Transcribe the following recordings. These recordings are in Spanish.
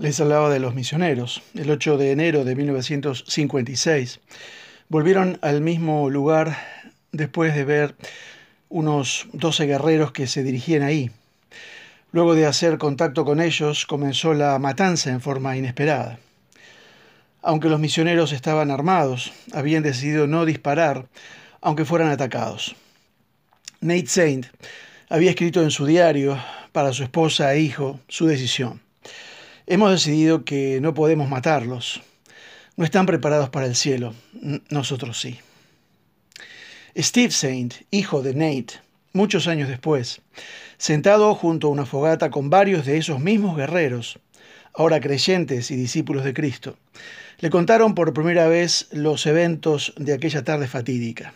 Les hablaba de los misioneros. El 8 de enero de 1956 volvieron al mismo lugar después de ver unos 12 guerreros que se dirigían ahí. Luego de hacer contacto con ellos, comenzó la matanza en forma inesperada. Aunque los misioneros estaban armados, habían decidido no disparar, aunque fueran atacados. Nate Saint había escrito en su diario para su esposa e hijo su decisión. Hemos decidido que no podemos matarlos. No están preparados para el cielo. Nosotros sí. Steve Saint, hijo de Nate, muchos años después, sentado junto a una fogata con varios de esos mismos guerreros, ahora creyentes y discípulos de Cristo, le contaron por primera vez los eventos de aquella tarde fatídica.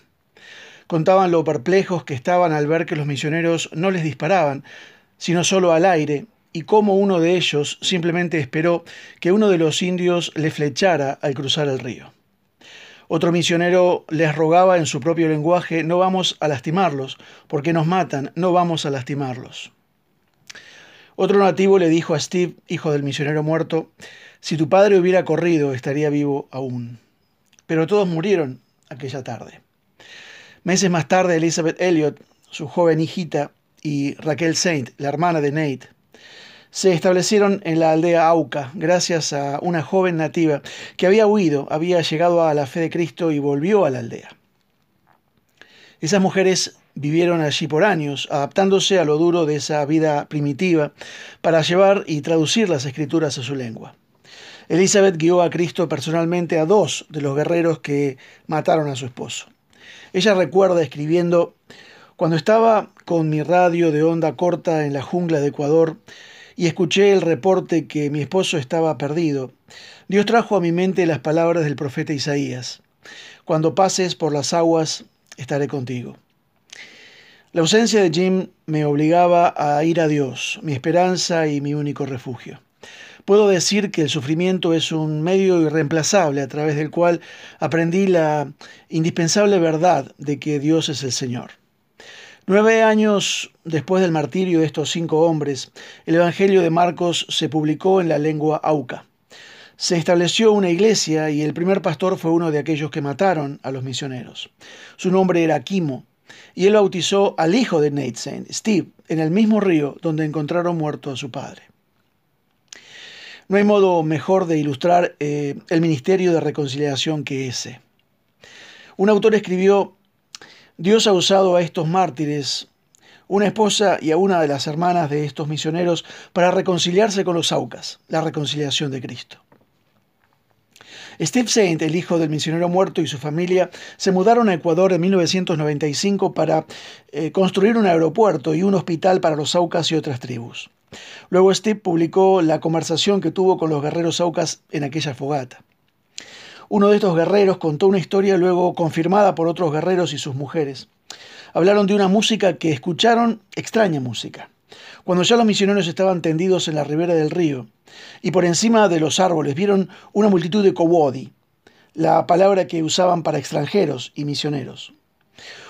Contaban lo perplejos que estaban al ver que los misioneros no les disparaban, sino solo al aire, y cómo uno de ellos simplemente esperó que uno de los indios le flechara al cruzar el río. Otro misionero les rogaba en su propio lenguaje, no vamos a lastimarlos, porque nos matan, no vamos a lastimarlos. Otro nativo le dijo a Steve, hijo del misionero muerto, si tu padre hubiera corrido, estaría vivo aún. Pero todos murieron aquella tarde. Meses más tarde, Elizabeth Elliot, su joven hijita, y Raquel Saint, la hermana de Nate, se establecieron en la aldea Auca gracias a una joven nativa que había huido, había llegado a la fe de Cristo y volvió a la aldea. Esas mujeres vivieron allí por años, adaptándose a lo duro de esa vida primitiva para llevar y traducir las escrituras a su lengua. Elizabeth guió a Cristo personalmente a dos de los guerreros que mataron a su esposo. Ella recuerda escribiendo, cuando estaba con mi radio de onda corta en la jungla de Ecuador, y escuché el reporte que mi esposo estaba perdido. Dios trajo a mi mente las palabras del profeta Isaías. Cuando pases por las aguas, estaré contigo. La ausencia de Jim me obligaba a ir a Dios, mi esperanza y mi único refugio. Puedo decir que el sufrimiento es un medio irreemplazable a través del cual aprendí la indispensable verdad de que Dios es el Señor. Nueve años después del martirio de estos cinco hombres, el Evangelio de Marcos se publicó en la lengua auca. Se estableció una iglesia y el primer pastor fue uno de aquellos que mataron a los misioneros. Su nombre era Quimo, y él bautizó al hijo de Nate Saint, Steve, en el mismo río donde encontraron muerto a su padre. No hay modo mejor de ilustrar eh, el ministerio de reconciliación que ese. Un autor escribió Dios ha usado a estos mártires, una esposa y a una de las hermanas de estos misioneros, para reconciliarse con los Aucas, la reconciliación de Cristo. Steve Saint, el hijo del misionero muerto y su familia, se mudaron a Ecuador en 1995 para eh, construir un aeropuerto y un hospital para los Aucas y otras tribus. Luego Steve publicó la conversación que tuvo con los guerreros Aucas en aquella fogata. Uno de estos guerreros contó una historia luego confirmada por otros guerreros y sus mujeres. Hablaron de una música que escucharon, extraña música, cuando ya los misioneros estaban tendidos en la ribera del río y por encima de los árboles vieron una multitud de kowodi, la palabra que usaban para extranjeros y misioneros.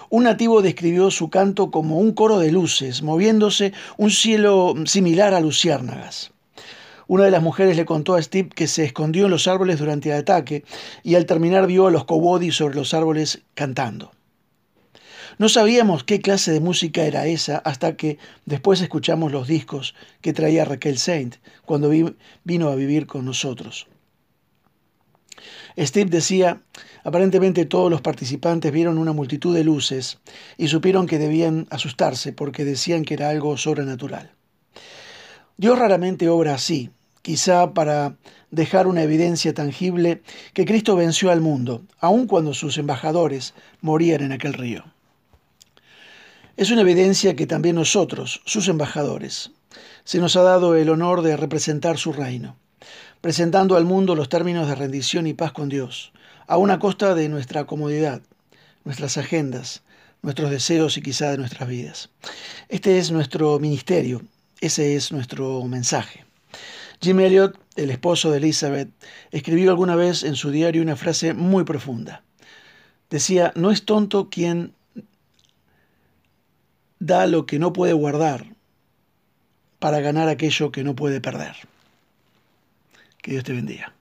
Un nativo describió su canto como un coro de luces, moviéndose un cielo similar a luciérnagas. Una de las mujeres le contó a Steve que se escondió en los árboles durante el ataque y al terminar vio a los Kowodi sobre los árboles cantando. No sabíamos qué clase de música era esa hasta que después escuchamos los discos que traía Raquel Saint cuando vino a vivir con nosotros. Steve decía, aparentemente todos los participantes vieron una multitud de luces y supieron que debían asustarse porque decían que era algo sobrenatural. Dios raramente obra así, quizá para dejar una evidencia tangible que Cristo venció al mundo, aun cuando sus embajadores morían en aquel río. Es una evidencia que también nosotros, sus embajadores, se nos ha dado el honor de representar su reino, presentando al mundo los términos de rendición y paz con Dios, a una costa de nuestra comodidad, nuestras agendas, nuestros deseos y quizá de nuestras vidas. Este es nuestro ministerio, ese es nuestro mensaje. Jim Elliot, el esposo de Elizabeth, escribió alguna vez en su diario una frase muy profunda. Decía, no es tonto quien da lo que no puede guardar para ganar aquello que no puede perder. Que Dios te bendiga.